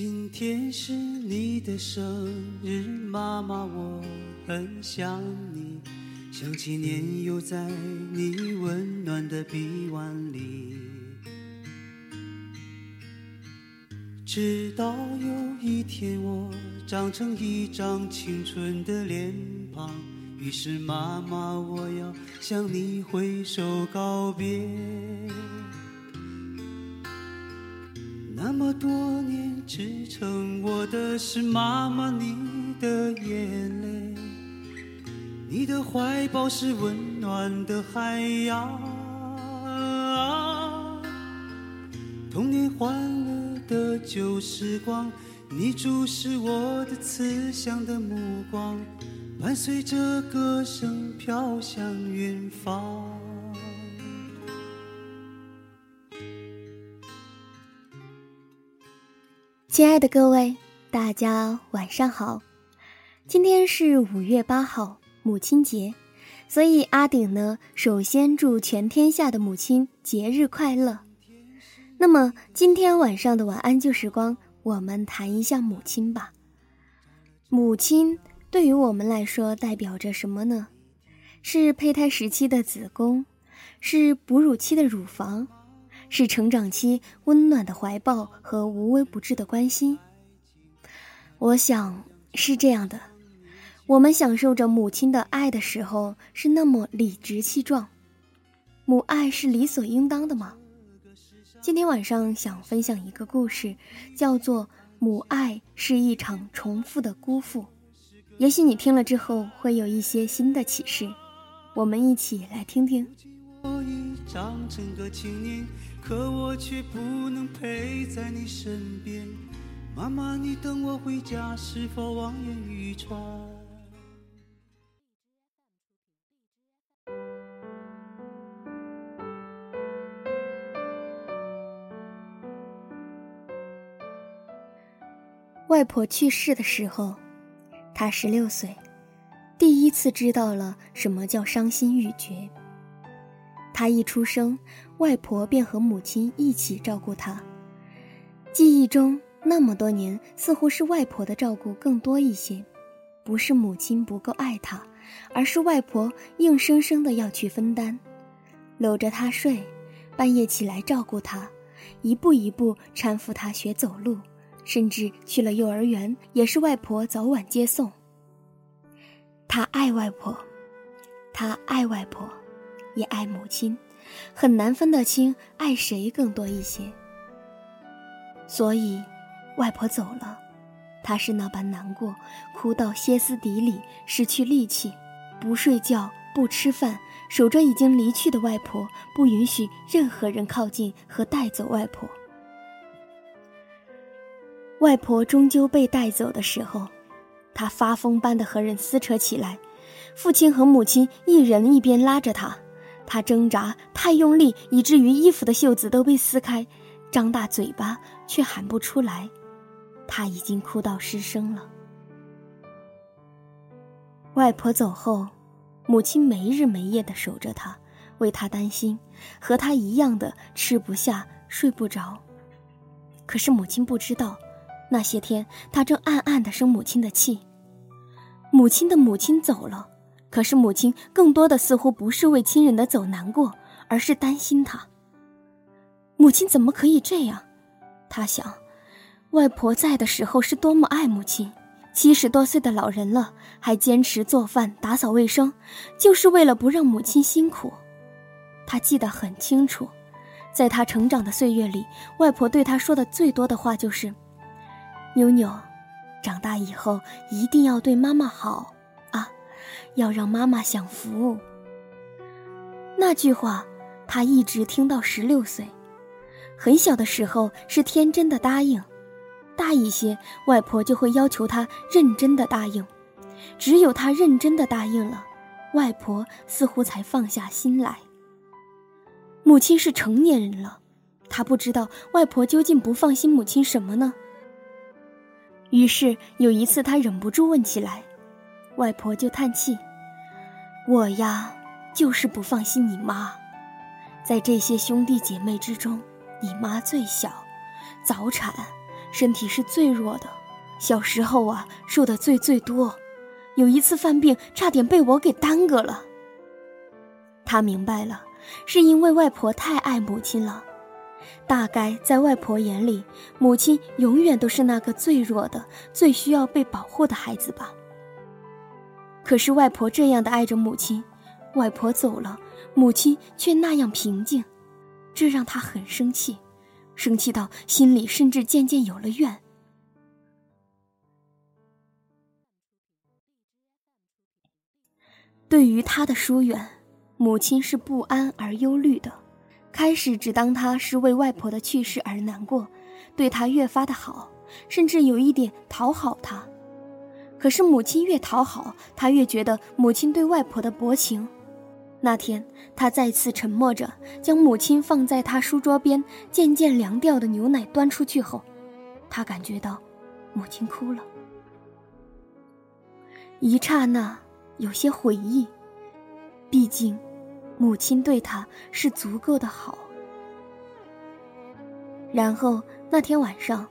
今天是你的生日，妈妈，我很想你，想起年幼在你温暖的臂弯里。直到有一天我长成一张青春的脸庞，于是妈妈，我要向你挥手告别。那么多年支撑我的是妈妈你的眼泪，你的怀抱是温暖的海洋，童年欢乐的旧时光，你注视我的慈祥的目光，伴随着歌声飘向远方。亲爱的各位，大家晚上好。今天是五月八号，母亲节，所以阿顶呢，首先祝全天下的母亲节日快乐。那么今天晚上的晚安旧时光，我们谈一下母亲吧。母亲对于我们来说代表着什么呢？是胚胎时期的子宫，是哺乳期的乳房。是成长期温暖的怀抱和无微不至的关心。我想是这样的，我们享受着母亲的爱的时候是那么理直气壮。母爱是理所应当的吗？今天晚上想分享一个故事，叫做《母爱是一场重复的辜负》。也许你听了之后会有一些新的启示，我们一起来听听。可我却不能陪在你身边，妈妈，你等我回家，是否望眼欲穿？外婆去世的时候，她十六岁，第一次知道了什么叫伤心欲绝。他一出生，外婆便和母亲一起照顾他。记忆中那么多年，似乎是外婆的照顾更多一些，不是母亲不够爱他，而是外婆硬生生的要去分担，搂着他睡，半夜起来照顾他，一步一步搀扶他学走路，甚至去了幼儿园也是外婆早晚接送。他爱外婆，他爱外婆。也爱母亲，很难分得清爱谁更多一些。所以，外婆走了，他是那般难过，哭到歇斯底里，失去力气，不睡觉，不吃饭，守着已经离去的外婆，不允许任何人靠近和带走外婆。外婆终究被带走的时候，他发疯般的和人撕扯起来，父亲和母亲一人一边拉着他。他挣扎太用力，以至于衣服的袖子都被撕开，张大嘴巴却喊不出来。他已经哭到失声了。外婆走后，母亲没日没夜的守着他，为他担心，和他一样的吃不下、睡不着。可是母亲不知道，那些天他正暗暗的生母亲的气。母亲的母亲走了。可是母亲更多的似乎不是为亲人的走难过，而是担心他。母亲怎么可以这样？他想，外婆在的时候是多么爱母亲，七十多岁的老人了还坚持做饭、打扫卫生，就是为了不让母亲辛苦。他记得很清楚，在他成长的岁月里，外婆对他说的最多的话就是：“妞妞，长大以后一定要对妈妈好。”要让妈妈享福。那句话，他一直听到十六岁。很小的时候是天真的答应，大一些，外婆就会要求他认真的答应。只有他认真的答应了，外婆似乎才放下心来。母亲是成年人了，他不知道外婆究竟不放心母亲什么呢？于是有一次，他忍不住问起来，外婆就叹气：“我呀，就是不放心你妈，在这些兄弟姐妹之中，你妈最小，早产，身体是最弱的，小时候啊，受的罪最多，有一次犯病，差点被我给耽搁了。”他明白了，是因为外婆太爱母亲了。大概在外婆眼里，母亲永远都是那个最弱的、最需要被保护的孩子吧。可是外婆这样的爱着母亲，外婆走了，母亲却那样平静，这让他很生气，生气到心里甚至渐渐有了怨。对于他的疏远，母亲是不安而忧虑的。开始只当他是为外婆的去世而难过，对他越发的好，甚至有一点讨好他。可是母亲越讨好他，越觉得母亲对外婆的薄情。那天他再次沉默着，将母亲放在他书桌边渐渐凉掉的牛奶端出去后，他感觉到母亲哭了。一刹那，有些悔意，毕竟。母亲对他是足够的好。然后那天晚上，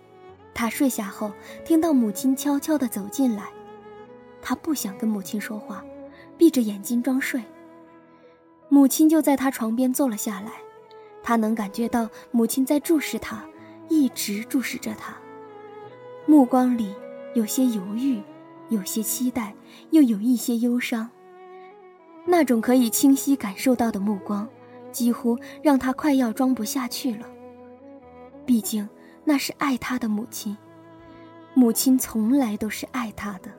他睡下后，听到母亲悄悄地走进来，他不想跟母亲说话，闭着眼睛装睡。母亲就在他床边坐了下来，他能感觉到母亲在注视他，一直注视着他，目光里有些犹豫，有些期待，又有一些忧伤。那种可以清晰感受到的目光，几乎让他快要装不下去了。毕竟那是爱他的母亲，母亲从来都是爱他的。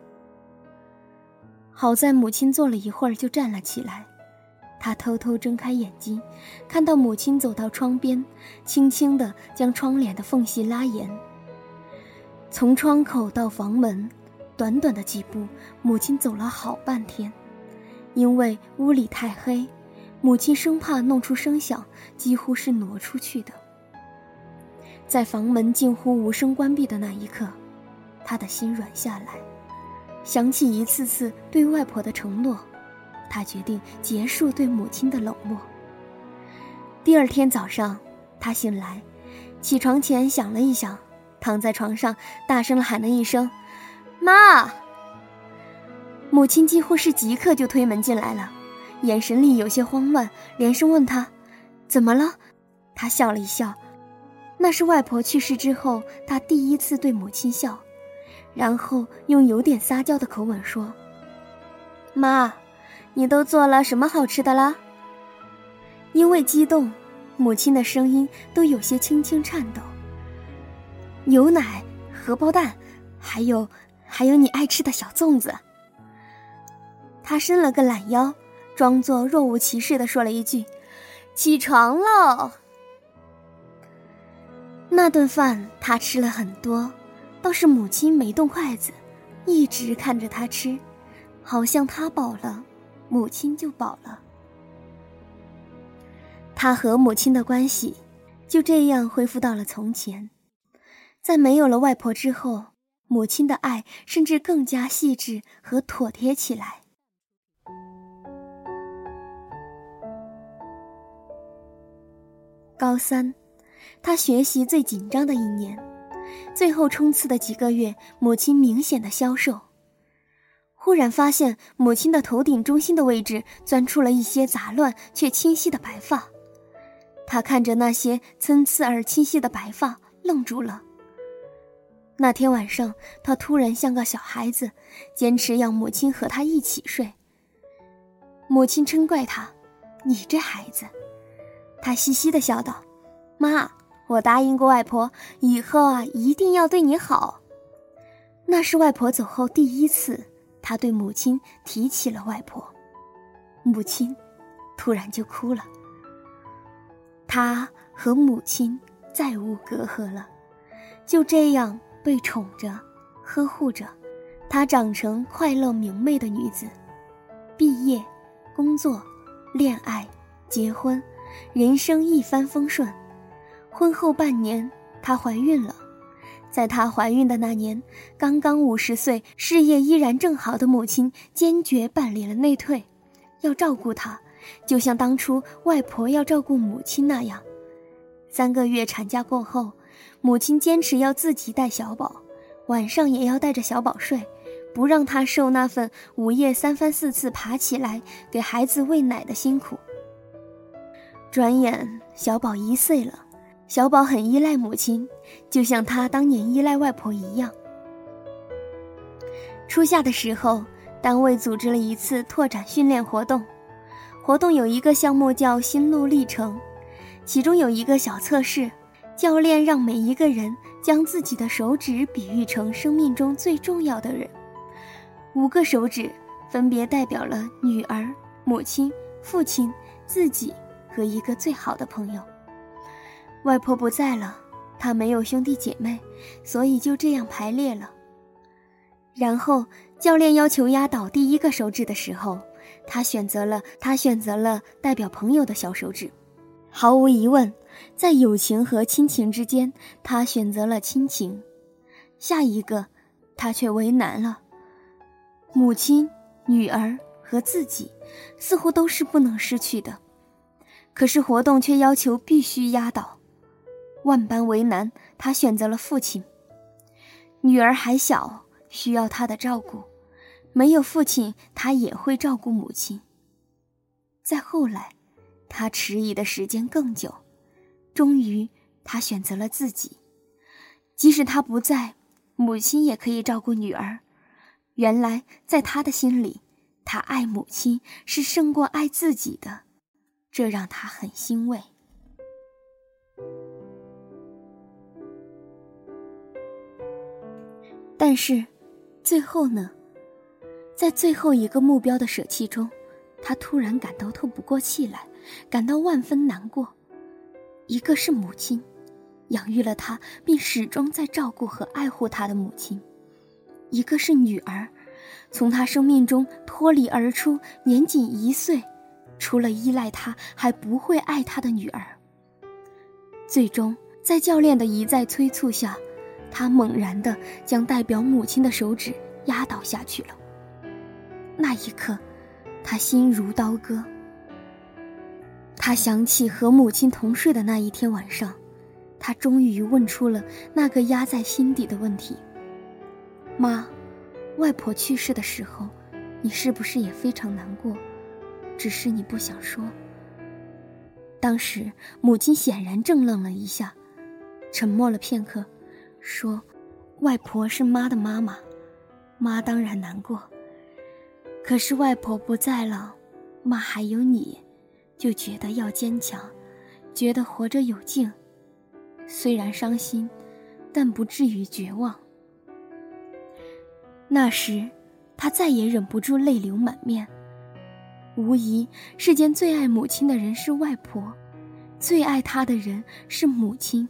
好在母亲坐了一会儿就站了起来，他偷偷睁开眼睛，看到母亲走到窗边，轻轻地将窗帘的缝隙拉严。从窗口到房门，短短的几步，母亲走了好半天。因为屋里太黑，母亲生怕弄出声响，几乎是挪出去的。在房门近乎无声关闭的那一刻，他的心软下来，想起一次次对外婆的承诺，他决定结束对母亲的冷漠。第二天早上，他醒来，起床前想了一想，躺在床上，大声的喊了一声：“妈。”母亲几乎是即刻就推门进来了，眼神里有些慌乱，连声问他：“怎么了？”他笑了一笑，那是外婆去世之后他第一次对母亲笑，然后用有点撒娇的口吻说：“妈，你都做了什么好吃的啦？”因为激动，母亲的声音都有些轻轻颤抖。牛奶、荷包蛋，还有，还有你爱吃的小粽子。他伸了个懒腰，装作若无其事的说了一句：“起床喽。”那顿饭他吃了很多，倒是母亲没动筷子，一直看着他吃，好像他饱了，母亲就饱了。他和母亲的关系就这样恢复到了从前，在没有了外婆之后，母亲的爱甚至更加细致和妥帖起来。高三，他学习最紧张的一年，最后冲刺的几个月，母亲明显的消瘦。忽然发现母亲的头顶中心的位置钻出了一些杂乱却清晰的白发，他看着那些参差而清晰的白发，愣住了。那天晚上，他突然像个小孩子，坚持要母亲和他一起睡。母亲嗔怪他：“你这孩子。”他嘻嘻的笑道：“妈，我答应过外婆，以后啊一定要对你好。”那是外婆走后第一次，他对母亲提起了外婆，母亲突然就哭了。他和母亲再无隔阂了，就这样被宠着、呵护着，她长成快乐明媚的女子，毕业、工作、恋爱、结婚，人生一帆风顺。婚后半年，她怀孕了。在她怀孕的那年，刚刚五十岁、事业依然正好的母亲坚决办理了内退，要照顾她，就像当初外婆要照顾母亲那样。三个月产假过后，母亲坚持要自己带小宝，晚上也要带着小宝睡，不让他受那份午夜三番四次爬起来给孩子喂奶的辛苦。转眼，小宝一岁了。小宝很依赖母亲，就像他当年依赖外婆一样。初夏的时候，单位组织了一次拓展训练活动，活动有一个项目叫“心路历程”，其中有一个小测试，教练让每一个人将自己的手指比喻成生命中最重要的人，五个手指分别代表了女儿、母亲、父亲、自己和一个最好的朋友。外婆不在了，他没有兄弟姐妹，所以就这样排列了。然后教练要求压倒第一个手指的时候，他选择了他选择了代表朋友的小手指。毫无疑问，在友情和亲情之间，他选择了亲情。下一个，他却为难了。母亲、女儿和自己，似乎都是不能失去的，可是活动却要求必须压倒。万般为难，他选择了父亲。女儿还小，需要他的照顾，没有父亲，他也会照顾母亲。再后来，他迟疑的时间更久，终于，他选择了自己。即使他不在，母亲也可以照顾女儿。原来，在他的心里，他爱母亲是胜过爱自己的，这让他很欣慰。但是，最后呢？在最后一个目标的舍弃中，他突然感到透不过气来，感到万分难过。一个是母亲，养育了他并始终在照顾和爱护他的母亲；一个是女儿，从他生命中脱离而出，年仅一岁，除了依赖他，还不会爱他的女儿。最终，在教练的一再催促下。他猛然地将代表母亲的手指压倒下去了。那一刻，他心如刀割。他想起和母亲同睡的那一天晚上，他终于问出了那个压在心底的问题：“妈，外婆去世的时候，你是不是也非常难过？只是你不想说。”当时，母亲显然怔愣了一下，沉默了片刻。说：“外婆是妈的妈妈，妈当然难过。可是外婆不在了，妈还有你，就觉得要坚强，觉得活着有劲。虽然伤心，但不至于绝望。”那时，他再也忍不住泪流满面。无疑，世间最爱母亲的人是外婆，最爱她的人是母亲。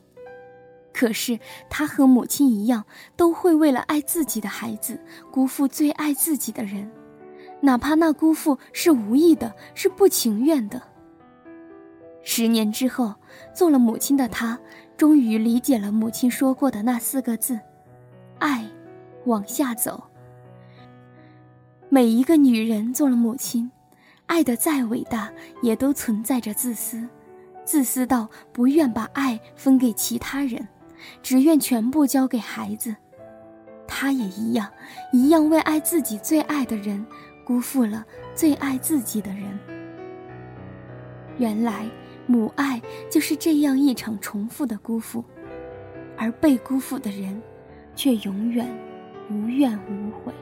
可是他和母亲一样，都会为了爱自己的孩子，辜负最爱自己的人，哪怕那辜负是无意的，是不情愿的。十年之后，做了母亲的他，终于理解了母亲说过的那四个字：爱，往下走。每一个女人做了母亲，爱的再伟大，也都存在着自私，自私到不愿把爱分给其他人。只愿全部交给孩子，他也一样，一样为爱自己最爱的人，辜负了最爱自己的人。原来，母爱就是这样一场重复的辜负，而被辜负的人，却永远无怨无悔。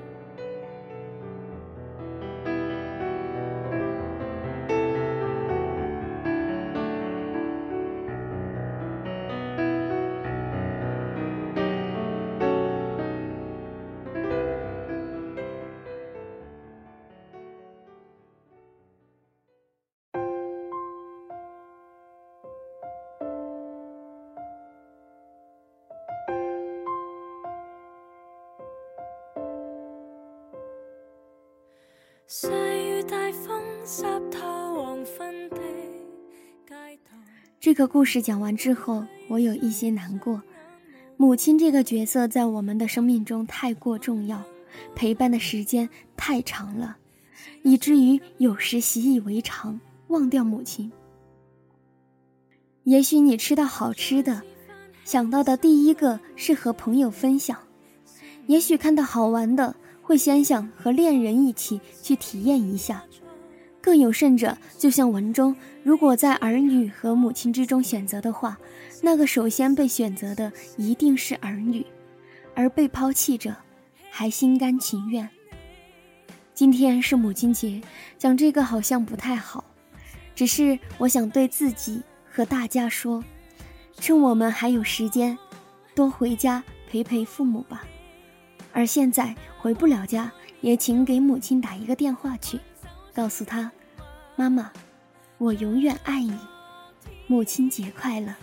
这个故事讲完之后，我有一些难过。母亲这个角色在我们的生命中太过重要，陪伴的时间太长了，以至于有时习以为常，忘掉母亲。也许你吃到好吃的，想到的第一个是和朋友分享；也许看到好玩的，会先想和恋人一起去体验一下。更有甚者，就像文中，如果在儿女和母亲之中选择的话，那个首先被选择的一定是儿女，而被抛弃者还心甘情愿。今天是母亲节，讲这个好像不太好，只是我想对自己和大家说，趁我们还有时间，多回家陪陪父母吧。而现在回不了家，也请给母亲打一个电话去。告诉她，妈妈，我永远爱你，母亲节快乐。